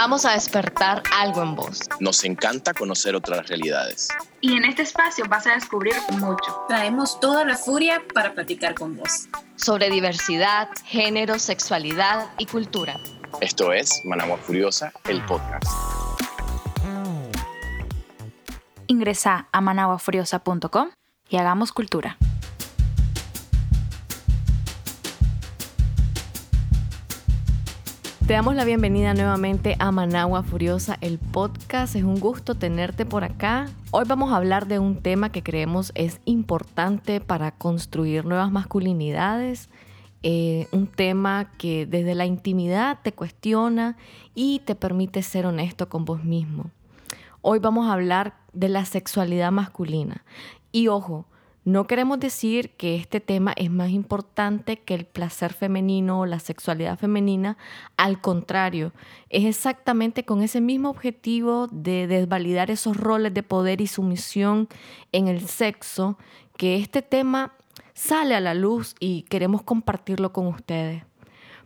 Vamos a despertar algo en vos. Nos encanta conocer otras realidades. Y en este espacio vas a descubrir mucho. Traemos toda la furia para platicar con vos. Sobre diversidad, género, sexualidad y cultura. Esto es Managua Furiosa, el podcast. Ingresa a managuafuriosa.com y hagamos cultura. Te damos la bienvenida nuevamente a Managua Furiosa, el podcast. Es un gusto tenerte por acá. Hoy vamos a hablar de un tema que creemos es importante para construir nuevas masculinidades. Eh, un tema que desde la intimidad te cuestiona y te permite ser honesto con vos mismo. Hoy vamos a hablar de la sexualidad masculina. Y ojo, no queremos decir que este tema es más importante que el placer femenino o la sexualidad femenina. Al contrario, es exactamente con ese mismo objetivo de desvalidar esos roles de poder y sumisión en el sexo que este tema sale a la luz y queremos compartirlo con ustedes.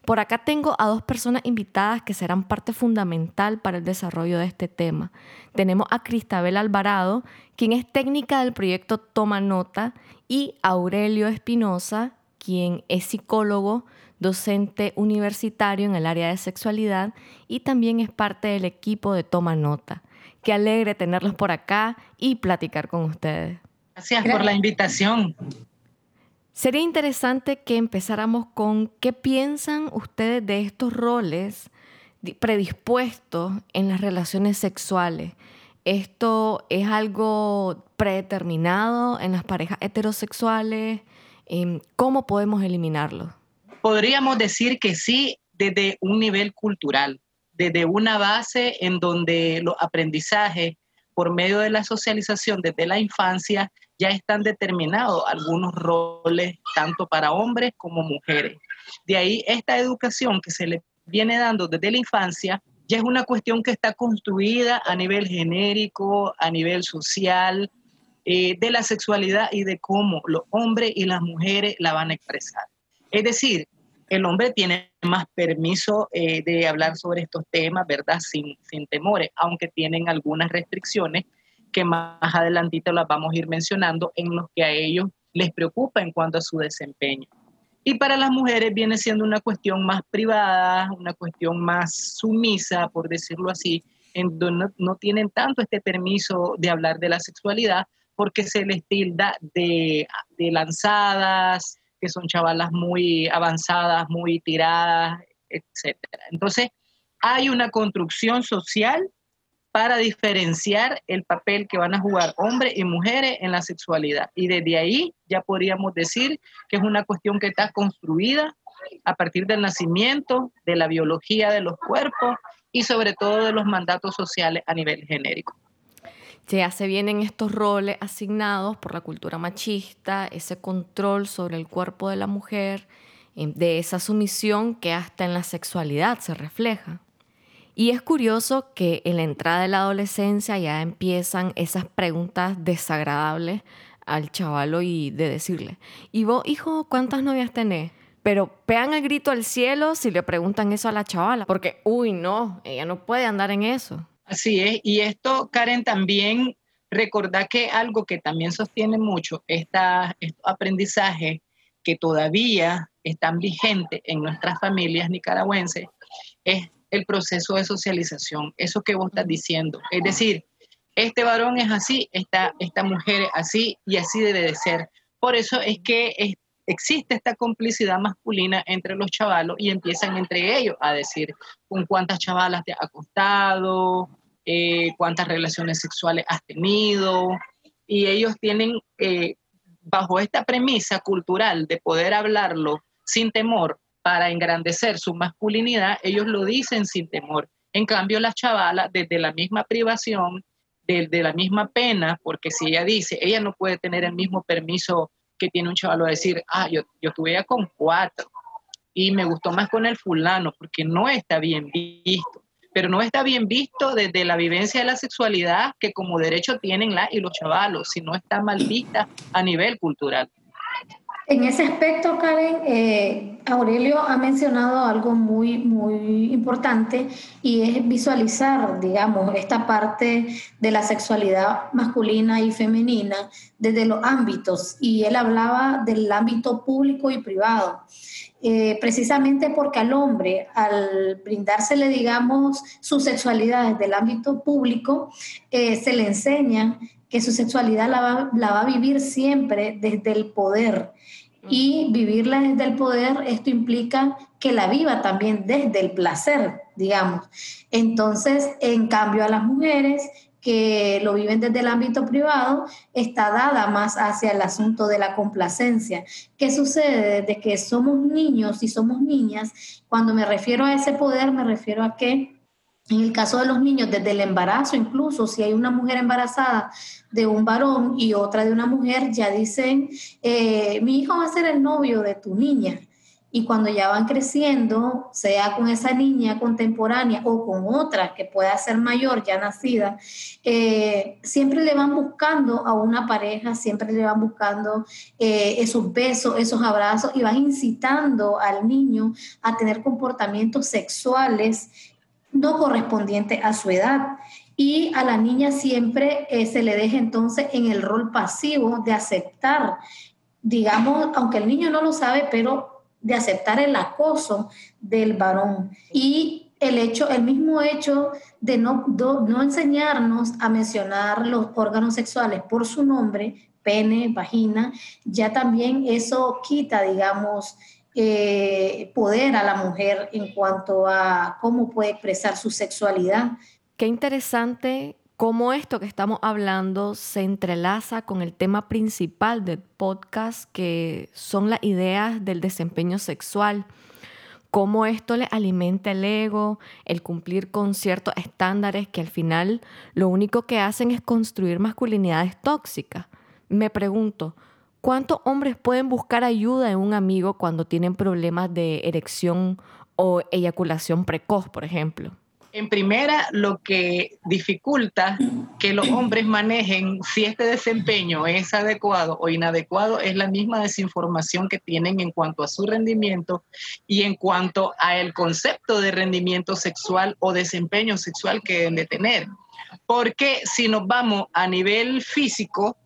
Por acá tengo a dos personas invitadas que serán parte fundamental para el desarrollo de este tema. Tenemos a Cristabel Alvarado, quien es técnica del proyecto Toma Nota, y Aurelio Espinosa, quien es psicólogo, docente universitario en el área de sexualidad y también es parte del equipo de Toma Nota. Qué alegre tenerlos por acá y platicar con ustedes. Gracias por la invitación. Sería interesante que empezáramos con qué piensan ustedes de estos roles predispuestos en las relaciones sexuales. ¿Esto es algo predeterminado en las parejas heterosexuales? Em, ¿Cómo podemos eliminarlo? Podríamos decir que sí desde un nivel cultural, desde una base en donde los aprendizajes por medio de la socialización desde la infancia ya están determinados algunos roles tanto para hombres como mujeres. De ahí esta educación que se le viene dando desde la infancia ya es una cuestión que está construida a nivel genérico, a nivel social, eh, de la sexualidad y de cómo los hombres y las mujeres la van a expresar. Es decir, el hombre tiene más permiso eh, de hablar sobre estos temas, ¿verdad? Sin, sin temores, aunque tienen algunas restricciones que más adelantito las vamos a ir mencionando, en los que a ellos les preocupa en cuanto a su desempeño. Y para las mujeres viene siendo una cuestión más privada, una cuestión más sumisa, por decirlo así, en donde no, tienen tanto este permiso de hablar de la sexualidad porque se les tilda de, de lanzadas, que son chavalas muy avanzadas, muy tiradas, etc. Entonces, hay una construcción social para diferenciar el papel que van a jugar hombres y mujeres en la sexualidad. Y desde ahí ya podríamos decir que es una cuestión que está construida a partir del nacimiento, de la biología de los cuerpos y sobre todo de los mandatos sociales a nivel genérico. Ya se vienen estos roles asignados por la cultura machista, ese control sobre el cuerpo de la mujer, eh, de esa sumisión que hasta en la sexualidad se refleja. Y es curioso que en la entrada de la adolescencia ya empiezan esas preguntas desagradables al chavalo y de decirle, ¿y vos, hijo, cuántas novias tenés? Pero pegan el grito al cielo si le preguntan eso a la chavala, porque, uy, no, ella no puede andar en eso. Así es, y esto, Karen, también recordar que algo que también sostiene mucho esta, estos aprendizajes que todavía están vigentes en nuestras familias nicaragüenses es el proceso de socialización, eso que vos estás diciendo. Es decir, este varón es así, esta, esta mujer es así y así debe de ser. Por eso es que existe esta complicidad masculina entre los chavalos y empiezan entre ellos a decir con cuántas chavalas te has acostado, eh, cuántas relaciones sexuales has tenido. Y ellos tienen, eh, bajo esta premisa cultural de poder hablarlo sin temor, para engrandecer su masculinidad, ellos lo dicen sin temor. En cambio, las chavalas, desde la misma privación, desde la misma pena, porque si ella dice, ella no puede tener el mismo permiso que tiene un chavalo a decir, ah, yo, yo estuve con cuatro y me gustó más con el fulano, porque no está bien visto. Pero no está bien visto desde la vivencia de la sexualidad que como derecho tienen la y los chavalos, sino está mal vista a nivel cultural. En ese aspecto, Karen, eh, Aurelio ha mencionado algo muy, muy importante y es visualizar, digamos, esta parte de la sexualidad masculina y femenina desde los ámbitos. Y él hablaba del ámbito público y privado. Eh, precisamente porque al hombre, al brindársele, digamos, su sexualidad desde el ámbito público, eh, se le enseña que su sexualidad la va, la va a vivir siempre desde el poder. Y vivirla desde el poder, esto implica que la viva también desde el placer, digamos. Entonces, en cambio a las mujeres, que lo viven desde el ámbito privado está dada más hacia el asunto de la complacencia. ¿Qué sucede desde que somos niños y somos niñas? Cuando me refiero a ese poder, me refiero a que en el caso de los niños, desde el embarazo, incluso si hay una mujer embarazada de un varón y otra de una mujer, ya dicen, eh, mi hijo va a ser el novio de tu niña y cuando ya van creciendo, sea con esa niña contemporánea o con otra que pueda ser mayor, ya nacida, eh, siempre le van buscando a una pareja, siempre le van buscando eh, esos besos, esos abrazos y van incitando al niño a tener comportamientos sexuales no correspondientes a su edad. Y a la niña siempre eh, se le deja entonces en el rol pasivo de aceptar digamos, aunque el niño no lo sabe, pero de aceptar el acoso del varón y el hecho, el mismo hecho de no, no enseñarnos a mencionar los órganos sexuales por su nombre, pene, vagina, ya también eso quita, digamos, eh, poder a la mujer en cuanto a cómo puede expresar su sexualidad. Qué interesante cómo esto que estamos hablando se entrelaza con el tema principal del podcast, que son las ideas del desempeño sexual, cómo esto le alimenta el ego, el cumplir con ciertos estándares que al final lo único que hacen es construir masculinidades tóxicas. Me pregunto, ¿cuántos hombres pueden buscar ayuda en un amigo cuando tienen problemas de erección o eyaculación precoz, por ejemplo? En primera, lo que dificulta que los hombres manejen si este desempeño es adecuado o inadecuado es la misma desinformación que tienen en cuanto a su rendimiento y en cuanto a el concepto de rendimiento sexual o desempeño sexual que deben de tener. Porque si nos vamos a nivel físico,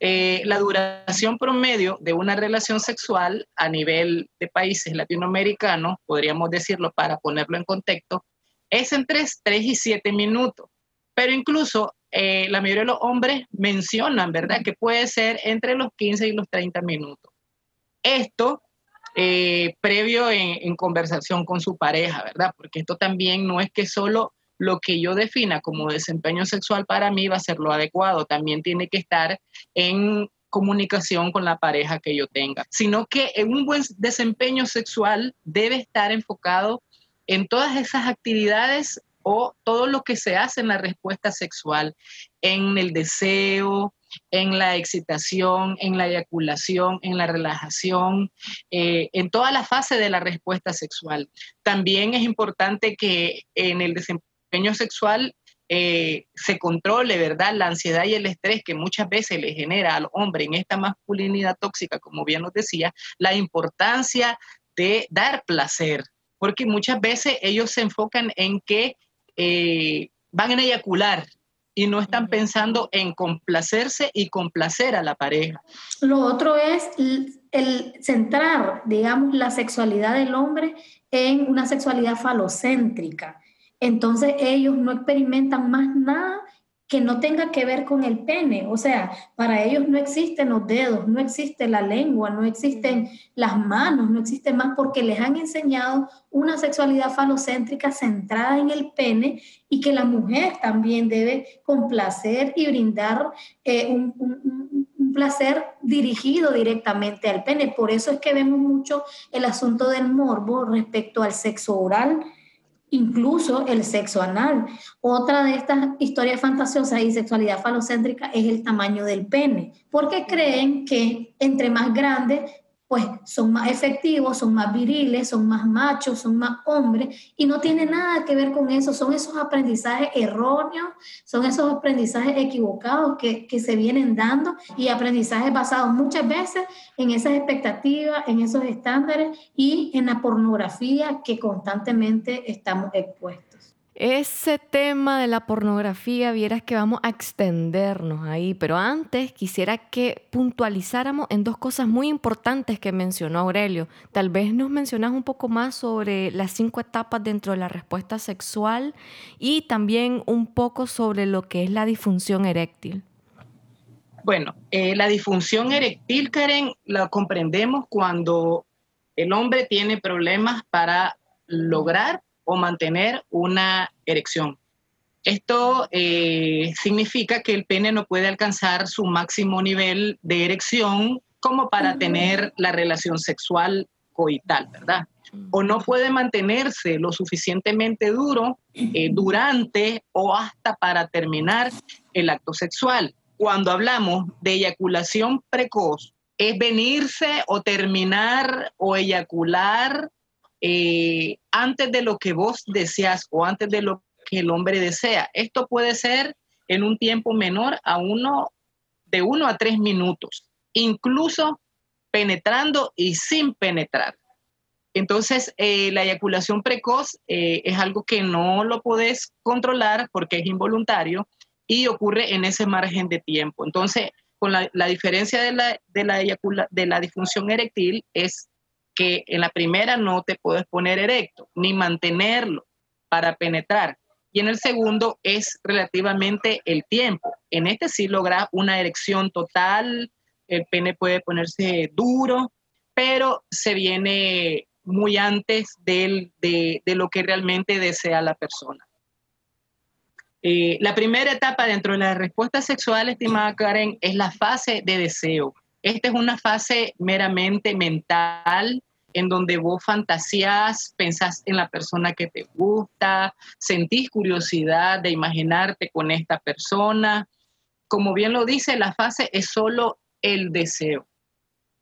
eh, la duración promedio de una relación sexual a nivel de países latinoamericanos, podríamos decirlo para ponerlo en contexto, es entre 3 y 7 minutos. Pero incluso eh, la mayoría de los hombres mencionan, ¿verdad? Que puede ser entre los 15 y los 30 minutos. Esto eh, previo en, en, conversación con su pareja, ¿verdad? Porque esto también no es que solo lo que yo defina como desempeño sexual para mí va a ser lo adecuado, también tiene que estar en comunicación con la pareja que yo tenga, sino que un buen desempeño sexual debe estar enfocado en todas esas actividades o todo lo que se hace en la respuesta sexual, en el deseo, en la excitación, en la eyaculación, en la relajación, eh, en toda la fase de la respuesta sexual. También es importante que en el desempeño sexual eh, se controle, ¿verdad? La ansiedad y el estrés que muchas veces le genera al hombre en esta masculinidad tóxica, como bien nos decía, la importancia de dar placer, porque muchas veces ellos se enfocan en que eh, van a eyacular y no están pensando en complacerse y complacer a la pareja. Lo otro es el centrar, digamos, la sexualidad del hombre en una sexualidad falocéntrica. Entonces ellos no experimentan más nada que no tenga que ver con el pene. O sea, para ellos no existen los dedos, no existe la lengua, no existen las manos, no existe más porque les han enseñado una sexualidad falocéntrica centrada en el pene y que la mujer también debe complacer y brindar eh, un, un placer dirigido directamente al pene. Por eso es que vemos mucho el asunto del morbo respecto al sexo oral incluso el sexo anal. Otra de estas historias fantasiosas y sexualidad falocéntrica es el tamaño del pene, porque creen que entre más grande pues son más efectivos, son más viriles, son más machos, son más hombres, y no tiene nada que ver con eso, son esos aprendizajes erróneos, son esos aprendizajes equivocados que, que se vienen dando y aprendizajes basados muchas veces en esas expectativas, en esos estándares y en la pornografía que constantemente estamos expuestos. Ese tema de la pornografía, vieras que vamos a extendernos ahí, pero antes quisiera que puntualizáramos en dos cosas muy importantes que mencionó Aurelio. Tal vez nos mencionas un poco más sobre las cinco etapas dentro de la respuesta sexual y también un poco sobre lo que es la disfunción eréctil. Bueno, eh, la disfunción eréctil, Karen, la comprendemos cuando el hombre tiene problemas para lograr o mantener una erección. Esto eh, significa que el pene no puede alcanzar su máximo nivel de erección como para tener la relación sexual coital, ¿verdad? O no puede mantenerse lo suficientemente duro eh, durante o hasta para terminar el acto sexual. Cuando hablamos de eyaculación precoz, es venirse o terminar o eyacular eh, antes de lo que vos deseas o antes de lo que el hombre desea. Esto puede ser en un tiempo menor a uno, de uno a tres minutos, incluso penetrando y sin penetrar. Entonces, eh, la eyaculación precoz eh, es algo que no lo podés controlar porque es involuntario y ocurre en ese margen de tiempo. Entonces, con la, diferencia de la, de la, de la disfunción eréctil es que en la primera no te puedes poner erecto ni mantenerlo para penetrar. Y en el segundo es relativamente el tiempo. En este sí logra una erección total, el pene puede ponerse duro, pero se viene muy antes de, lo que realmente desea la persona. Eh, la primera etapa dentro de la respuesta sexual, estimada Karen, es la fase de deseo. Esta es una fase meramente mental, en donde vos fantasías, pensás en la persona que te gusta, sentís curiosidad de imaginarte con esta persona. Como bien lo dice, la fase es solo el deseo.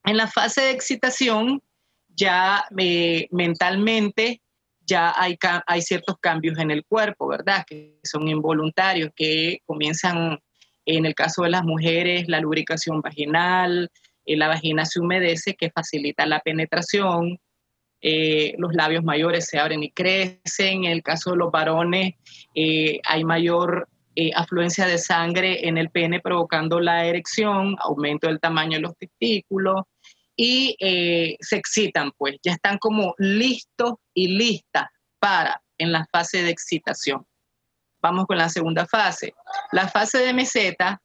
En la fase de excitación, ya eh, mentalmente, ya hay, hay ciertos cambios en el cuerpo, ¿verdad? Que son involuntarios, que comienzan, en el caso de las mujeres, la lubricación vaginal, la vagina se humedece, que facilita la penetración, eh, los labios mayores se abren y crecen, en el caso de los varones eh, hay mayor eh, afluencia de sangre en el pene provocando la erección, aumento del tamaño de los testículos y se excitan, pues ya están como listos y listas para en la fase de excitación. Vamos con la segunda fase. La fase de meseta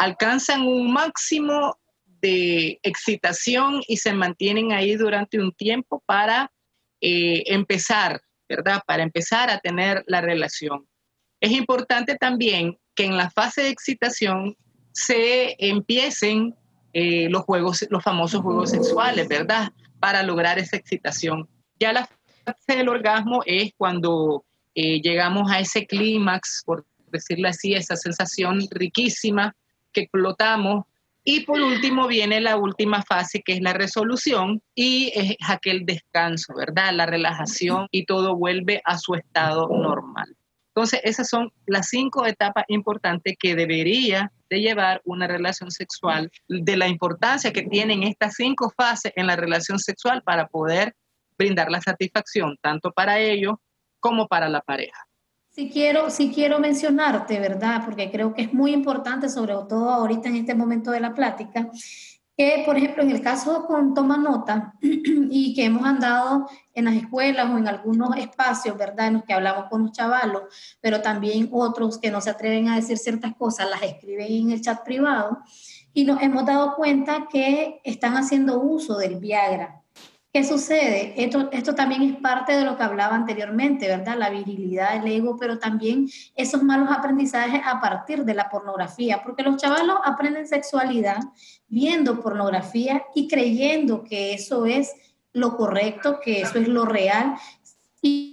alcanzan un máximo de excitación y se mantienen ahí durante un tiempo para eh, empezar, ¿verdad? Para empezar a tener la relación. Es importante también que en la fase de excitación se empiecen eh, los juegos, los famosos juegos sexuales, ¿verdad? Para lograr esa excitación. Ya la fase del orgasmo es cuando eh, llegamos a ese clímax, por decirlo así, esa sensación riquísima que explotamos. Y por último viene la última fase que es la resolución y es aquel descanso, ¿verdad? La relajación y todo vuelve a su estado normal. Entonces, esas son las cinco etapas importantes que debería de llevar una relación sexual, de la importancia que tienen estas cinco fases en la relación sexual para poder brindar la satisfacción tanto para ellos como para la pareja. Sí quiero, quiero mencionarte, ¿verdad? Porque creo que es muy importante, sobre todo ahorita en este momento de la plática, que, por ejemplo, en el caso con Toma Nota y que hemos andado en las escuelas o en algunos espacios, ¿verdad? En los que hablamos con los chavalos, pero también otros que no se atreven a decir ciertas cosas, las escriben en el chat privado, y nos hemos dado cuenta que están haciendo uso del Viagra. ¿Qué sucede? Esto, esto también es parte de lo que hablaba anteriormente, ¿verdad? La virilidad, el ego, pero también esos malos aprendizajes a partir de la pornografía, porque los chavalos aprenden sexualidad viendo pornografía y creyendo que eso es lo correcto, que eso es lo real. Y,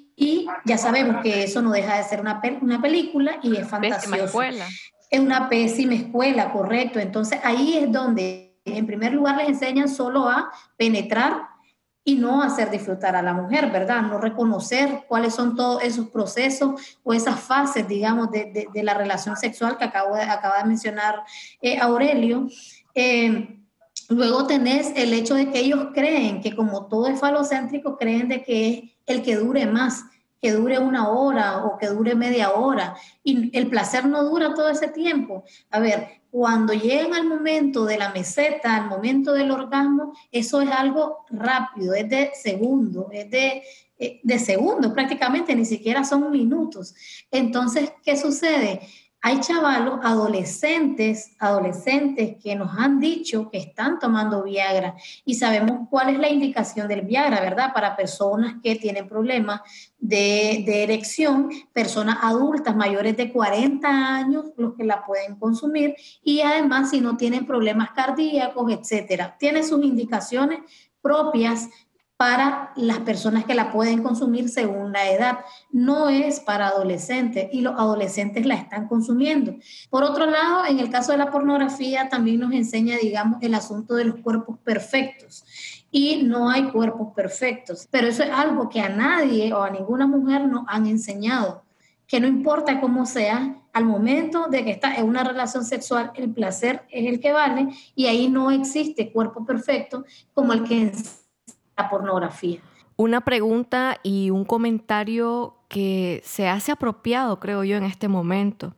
ya sabemos que eso no deja de ser una, una película y es fantasioso. Es una pésima escuela, correcto. Entonces ahí es donde en primer lugar les enseñan solo a penetrar y no hacer disfrutar a la mujer, ¿verdad? No reconocer cuáles son todos esos procesos o esas fases, digamos, de, de, la relación sexual que acabo de, acaba de mencionar eh, Aurelio. Eh, luego tenés el hecho de que ellos creen que como todo es falocéntrico, creen de que es el que dure más que dure una hora o que dure media hora. Y el placer no dura todo ese tiempo. A ver, cuando llegan al momento de la meseta, al momento del orgasmo, eso es algo rápido, es de segundo, es de, eh, de segundo prácticamente, ni siquiera son minutos. Entonces, ¿qué sucede? Hay chavalos, adolescentes, adolescentes que nos han dicho que están tomando Viagra y sabemos cuál es la indicación del Viagra, ¿verdad? Para personas que tienen problemas de, de erección, personas adultas mayores de 40 años, los que la pueden consumir y además si no tienen problemas cardíacos, etcétera. Tiene sus indicaciones propias para las personas que la pueden consumir según la edad. No es para adolescentes y los adolescentes la están consumiendo. Por otro lado, en el caso de la pornografía también nos enseña, digamos, el asunto de los cuerpos perfectos. Y no hay cuerpos perfectos, pero eso es algo que a nadie o a ninguna mujer nos han enseñado, que no importa cómo sea, al momento de que está en una relación sexual, el placer es el que vale y ahí no existe cuerpo perfecto como el que la pornografía. Una pregunta y un comentario que se hace apropiado, creo yo, en este momento.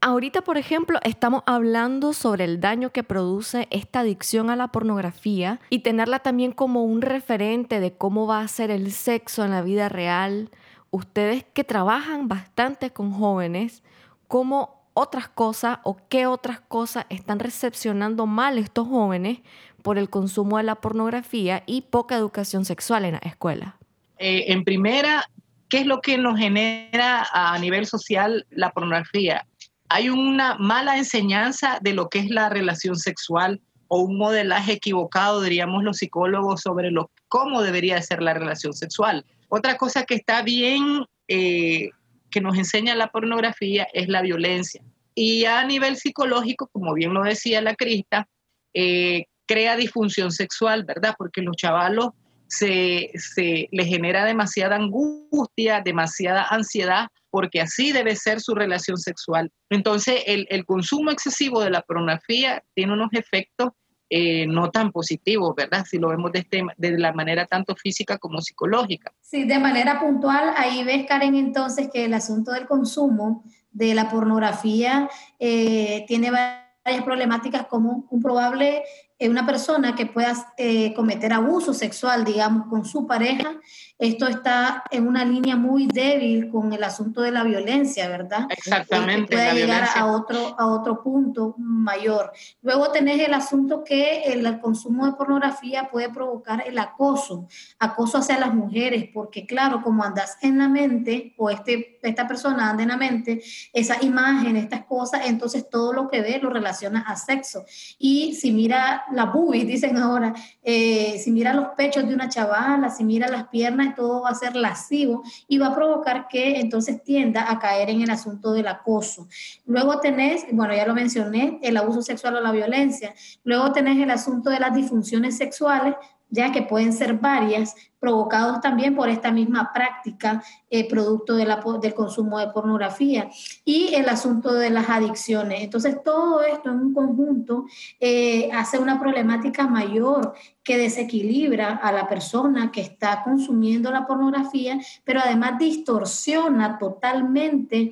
Ahorita, por ejemplo, estamos hablando sobre el daño que produce esta adicción a la pornografía y tenerla también como un referente de cómo va a ser el sexo en la vida real. Ustedes que trabajan bastante con jóvenes, ¿cómo otras cosas o qué otras cosas están recepcionando mal estos jóvenes por el consumo de la pornografía y poca educación sexual en la escuela? Eh, en primera, ¿qué es lo que nos genera a nivel social la pornografía? Hay una mala enseñanza de lo que es la relación sexual o un modelaje equivocado, diríamos los psicólogos, sobre lo, cómo debería ser la relación sexual. Otra cosa que está bien, eh, que nos enseña la pornografía, es la violencia. Y a nivel psicológico, como bien lo decía la Crista, eh, crea disfunción sexual, ¿verdad? Porque los chavalos se, se les genera demasiada angustia, demasiada ansiedad, porque así debe ser su relación sexual. Entonces, el, el consumo excesivo de la pornografía tiene unos efectos eh, no tan positivos, ¿verdad? Si lo vemos de, este, de la manera tanto física como psicológica. Sí, de manera puntual, ahí ves, Karen, entonces que el asunto del consumo de la pornografía eh, tiene varias problemáticas como un probable una persona que pueda eh, cometer abuso sexual, digamos, con su pareja, esto está en una línea muy débil con el asunto de la violencia, ¿verdad? Exactamente. puede llegar a otro, a otro punto mayor. Luego tenés el asunto que el, consumo de pornografía puede provocar el acoso, acoso hacia las mujeres, porque claro, como andas en la mente, o este, esta persona anda en la mente, esa imagen, estas cosas, entonces todo lo que ve lo relaciona a sexo. Y si mira la boobies, dicen ahora, eh, si mira los pechos de una chavala, si mira las piernas, todo va a ser lascivo y va a provocar que entonces tienda a caer en el asunto del acoso. Luego tenés, bueno, ya lo mencioné, el abuso sexual o la violencia. Luego tenés el asunto de las disfunciones sexuales, ya que pueden ser varias, provocados también por esta misma práctica eh, producto de la, del consumo de pornografía y el asunto de las adicciones. Entonces, todo esto en un conjunto eh, hace una problemática mayor que desequilibra a la persona que está consumiendo la pornografía, pero además distorsiona totalmente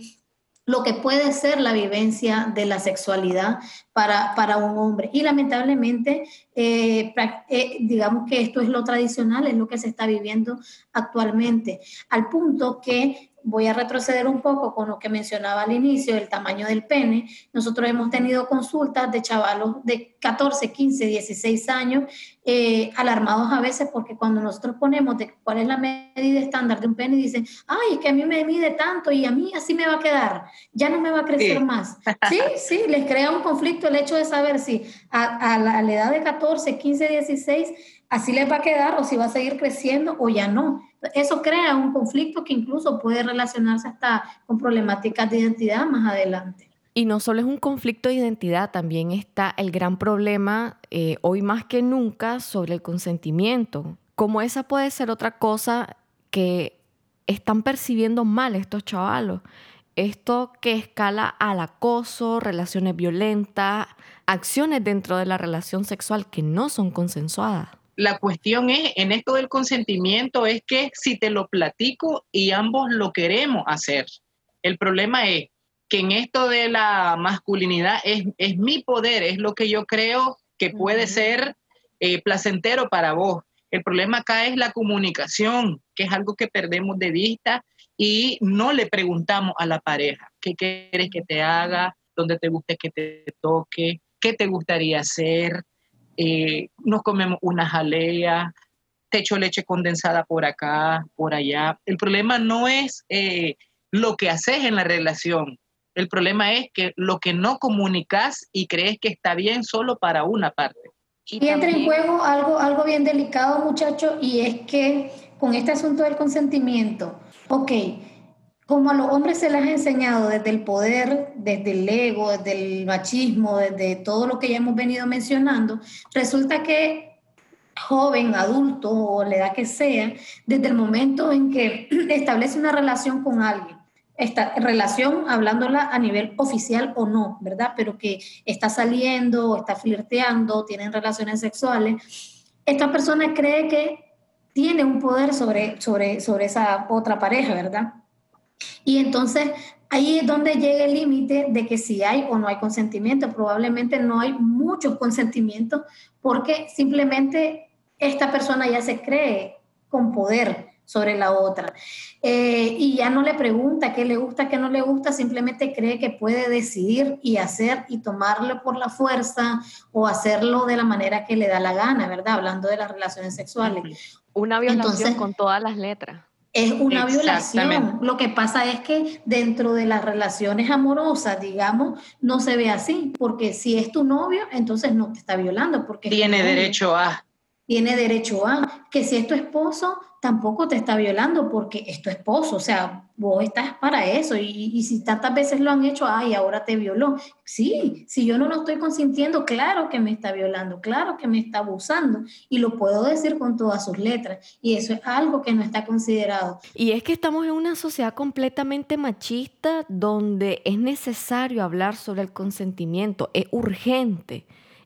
lo que puede ser la vivencia de la sexualidad para, para un hombre. Y lamentablemente, eh, eh, digamos que esto es lo tradicional, es lo que se está viviendo actualmente, al punto que voy a retroceder un poco con lo que mencionaba al inicio, el tamaño del pene. Nosotros hemos tenido consultas de chavalos de 14, 15, 16 años, eh, alarmados a veces porque cuando nosotros ponemos de cuál es la medida estándar de un pene, dicen, ay, es que a mí me mide tanto y a mí así me va a quedar, ya no me va a crecer más. Sí, sí, les crea un conflicto el hecho de saber si a, la, a la edad de 14, 15, 16, así les va a quedar o si va a seguir creciendo o ya no. Eso crea un conflicto que incluso puede relacionarse hasta con problemáticas de identidad más adelante. Y no solo es un conflicto de identidad, también está el gran problema, eh, hoy más que nunca, sobre el consentimiento. Como esa puede ser otra cosa que están percibiendo mal estos chavalos. Esto que escala al acoso, relaciones violentas, acciones dentro de la relación sexual que no son consensuadas. La cuestión es, en esto del consentimiento, es que si te lo platico y ambos lo queremos hacer, el problema es que en esto de la masculinidad es, es mi poder, es lo que yo creo que puede ser eh, placentero para vos. El problema acá es la comunicación, que es algo que perdemos de vista y no le preguntamos a la pareja qué quieres que te haga, dónde te guste que te toque, qué te gustaría hacer. Eh, nos comemos una jalea, te echo leche condensada por acá, por allá. El problema no es eh, lo que haces en la relación, el problema es que lo que no comunicas y crees que está bien solo para una parte. Y, entra en juego algo, algo bien delicado, muchachos, y es que con este asunto del consentimiento, ok, como a los hombres se les ha enseñado desde el poder, desde el ego, desde el machismo, desde todo lo que ya hemos venido mencionando, resulta que joven, adulto o la edad que sea, desde el momento en que establece una relación con alguien, esta relación, hablándola a nivel oficial o no, ¿verdad? Pero que está saliendo, está flirteando, tienen relaciones sexuales, esta persona cree que tiene un poder sobre, sobre, sobre esa otra pareja, ¿verdad? Y entonces ahí es donde llega el límite de que si hay o no hay consentimiento. Probablemente no hay muchos consentimientos porque simplemente esta persona ya se cree con poder sobre la otra. Eh, y ya no le pregunta qué le gusta, qué no le gusta, simplemente cree que puede decidir y hacer y tomarlo por la fuerza o hacerlo de la manera que le da la gana, ¿verdad? Hablando de las relaciones sexuales. Una violación con todas las letras. Es una violación. Lo que pasa es que dentro de las relaciones amorosas, digamos, no se ve así, porque si es tu novio, entonces no te está violando. Porque Tiene derecho a. Tiene derecho a. Que si es tu esposo, tampoco te está violando porque es tu esposo, o sea, vos estás para eso y, si tantas veces lo han hecho, ay, ahora te violó. Sí, si yo no lo estoy consintiendo, claro que me está violando, claro que me está abusando y lo puedo decir con todas sus letras y eso es algo que no está considerado. Y es que estamos en una sociedad completamente machista donde es necesario hablar sobre el consentimiento, es urgente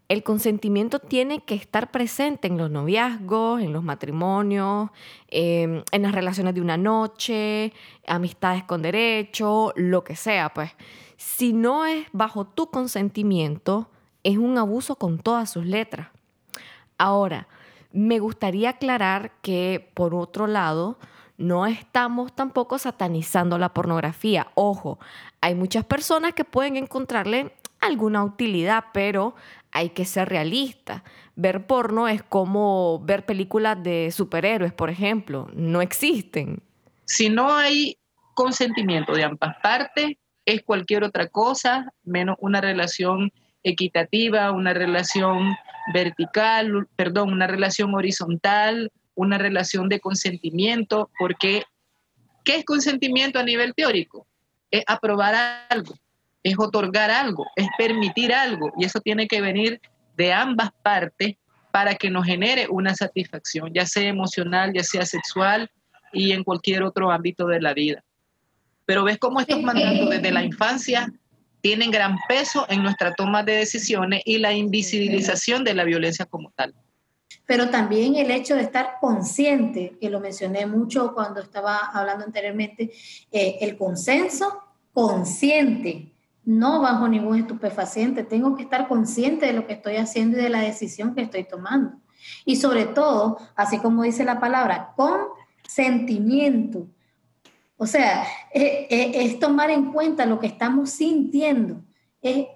el consentimiento tiene que estar presente en los noviazgos, en los matrimonios, em, en las relaciones de una noche, amistades con derecho, lo que sea, pues. Si no es bajo tu consentimiento, es un abuso con todas sus letras. Ahora, me gustaría aclarar que, por otro lado, no estamos tampoco satanizando la pornografía. Ojo, hay muchas personas que pueden encontrarle alguna utilidad, pero hay que ser realista. Ver porno es como ver películas de superhéroes, por ejemplo. No existen. Si no hay consentimiento de ambas partes, es cualquier otra cosa menos una relación equitativa, una relación vertical, perdón, una relación horizontal, una relación de consentimiento, porque ¿qué es consentimiento a nivel teórico? Es aprobar algo es otorgar algo, es permitir algo, y eso tiene que venir de ambas partes para que nos genere una satisfacción, ya sea emocional, ya sea sexual y en cualquier otro ámbito de la vida. Pero ves cómo estos mandatos desde la infancia tienen gran peso en nuestra toma de decisiones y la invisibilización de la violencia como tal. Pero también el hecho de estar consciente, que lo mencioné mucho cuando estaba hablando anteriormente, eh, el consenso consciente no bajo ningún estupefaciente. Tengo que estar consciente de lo que estoy haciendo y de la decisión que estoy tomando. Y sobre todo, así como dice la palabra, con sentimiento. O sea, eh, eh, es, tomar en cuenta lo que estamos sintiendo. Es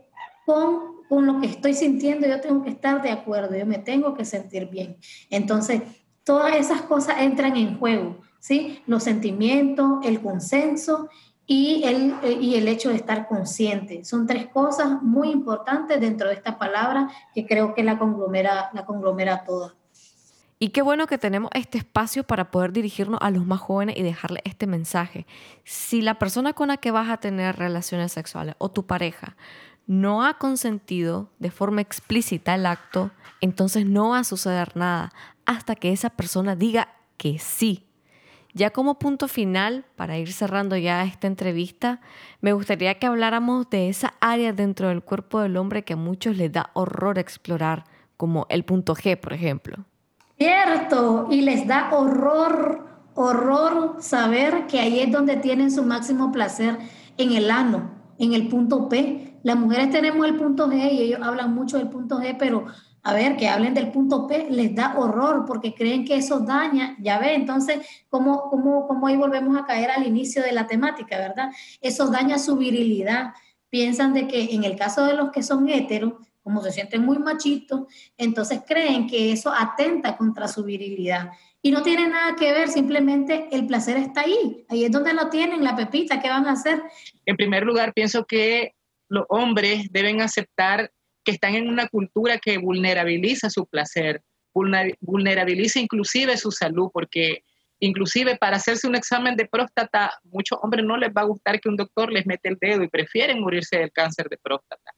con, con lo que estoy sintiendo, yo tengo que estar de acuerdo, yo me tengo que sentir bien. Entonces, todas esas cosas entran en juego, ¿sí? Los sentimientos, el consenso y el, eh, y el hecho de estar consciente. Son tres cosas muy importantes dentro de esta palabra que creo que la conglomera, la conglomera toda. Y qué bueno que tenemos este espacio para poder dirigirnos a los más jóvenes y dejarle este mensaje. Si la persona con la que vas a tener relaciones sexuales o tu pareja no ha consentido de forma explícita el acto, entonces no va a suceder nada hasta que esa persona diga que sí. Ya como punto final, para ir cerrando ya esta entrevista, me gustaría que habláramos de esa área dentro del cuerpo del hombre que a muchos les da horror explorar, como el punto G, por ejemplo. Cierto, y les da horror, horror saber que ahí es donde tienen su máximo placer, en el ano, en el punto P. Las mujeres tenemos el punto G y ellos hablan mucho del punto G, pero a ver, que hablen del punto P, les da horror porque creen que eso daña, ya ve, entonces, ¿cómo, cómo, cómo ahí volvemos a caer al inicio de la temática, verdad? Eso daña su virilidad. Piensan de que en el caso de los que son heteros, como se sienten muy machitos, entonces creen que eso atenta contra su virilidad. Y no tiene nada que ver, simplemente el placer está ahí. Ahí es donde lo tienen, la pepita, ¿qué van a hacer? En primer lugar, pienso que los hombres deben aceptar que están en una cultura que vulnerabiliza su placer, vulnerabiliza inclusive su salud, porque inclusive para hacerse un examen de próstata, muchos hombres no les va a gustar que un doctor les mete el dedo y prefieren morirse del cáncer de próstata.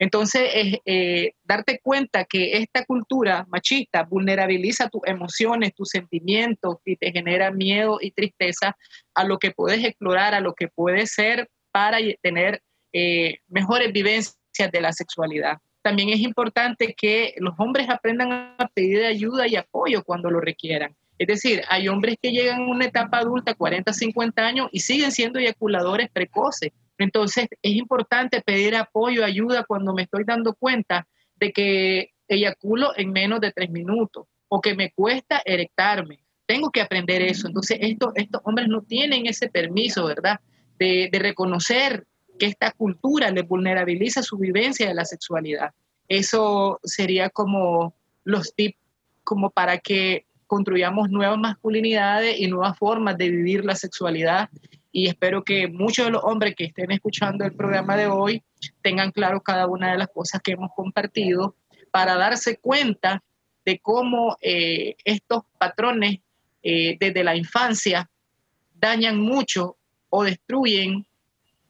Entonces, eh, darte cuenta que esta cultura machista vulnerabiliza tus emociones, tus sentimientos y te genera miedo y tristeza a lo que puedes explorar, a lo que puedes ser para tener eh, mejores vivencias de la sexualidad. También es importante que los hombres aprendan a pedir ayuda y apoyo cuando lo requieran. Es decir, hay hombres que llegan a una etapa adulta, 40, 50 años, y siguen siendo eyaculadores precoces entonces, es importante pedir apoyo, ayuda cuando me estoy dando cuenta de que eyaculo en menos de tres minutos o que me cuesta erectarme. Tengo que aprender eso. Entonces, estos, estos hombres no tienen ese permiso, ¿verdad? De reconocer que esta cultura les vulnerabiliza su vivencia de la sexualidad. Eso sería como los tips como para que construyamos nuevas masculinidades y nuevas formas de vivir la sexualidad y espero que muchos de los hombres que estén escuchando el programa de hoy tengan claro cada una de las cosas que hemos compartido para darse cuenta de cómo eh, estos patrones eh, desde la infancia dañan mucho o destruyen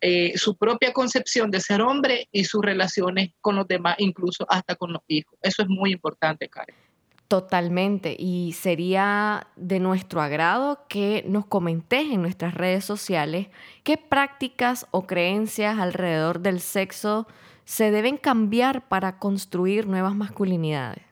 eh, su propia concepción de ser hombre y sus relaciones con los demás, incluso hasta con los hijos. Eso es muy importante, Karen. Totalmente. Y sería de nuestro agrado que nos comentes en nuestras redes sociales qué prácticas o creencias alrededor del sexo se deben cambiar para construir nuevas masculinidades.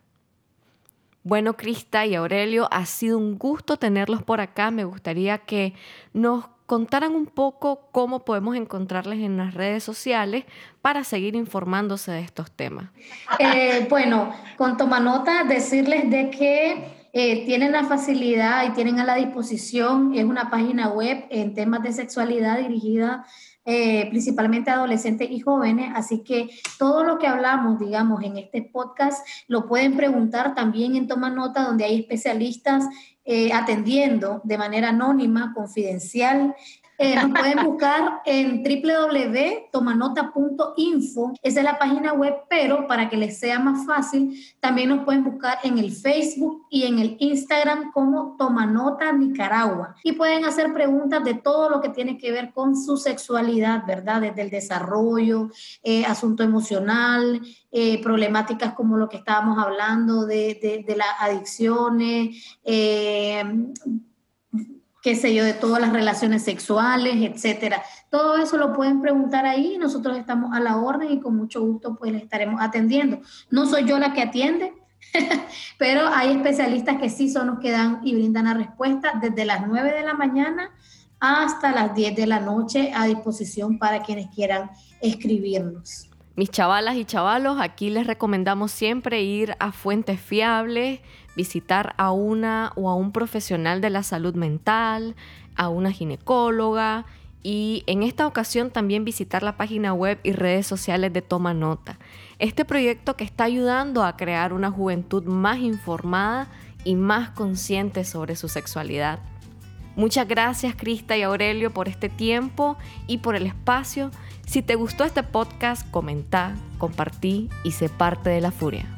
Bueno, Crista y Aurelio, ha sido un gusto tenerlos por acá. Me gustaría que nos contaran un poco cómo podemos encontrarles en las redes sociales para seguir informándose de estos temas. Eh, bueno, con toma nota, decirles de que eh, tienen la facilidad y tienen a la disposición, es una página web en temas de sexualidad dirigida eh, principalmente a adolescentes y jóvenes, así que todo lo que hablamos, digamos, en este podcast, lo pueden preguntar también en Toma Nota, donde hay especialistas eh, atendiendo de manera anónima, confidencial eh, nos pueden buscar en www.tomanota.info, esa es la página web, pero para que les sea más fácil, también nos pueden buscar en el Facebook y en el Instagram como Tomanota Nicaragua. Y pueden hacer preguntas de todo lo que tiene que ver con su sexualidad, ¿verdad? Desde el desarrollo, eh, asunto emocional, eh, problemáticas como lo que estábamos hablando de, de, de las adicciones, qué sé yo, de todas las relaciones sexuales, etcétera. Todo eso lo pueden preguntar ahí, nosotros estamos a la orden y con mucho gusto pues les estaremos atendiendo. No soy yo la que atiende, pero hay especialistas que sí son los que dan y brindan la respuesta desde las 9 de la mañana hasta las 10 de la noche a disposición para quienes quieran escribirnos. Mis chavalas y chavalos, aquí les recomendamos siempre ir a fuentes fiables, visitar a una o a un profesional de la salud mental, a una ginecóloga y en esta ocasión también visitar la página web y redes sociales de Toma Nota. Este proyecto que está ayudando a crear una juventud más informada y más consciente sobre su sexualidad. Muchas gracias Crista y Aurelio por este tiempo y por el espacio. Si te gustó este podcast, comenta, compartí y sé parte de la furia.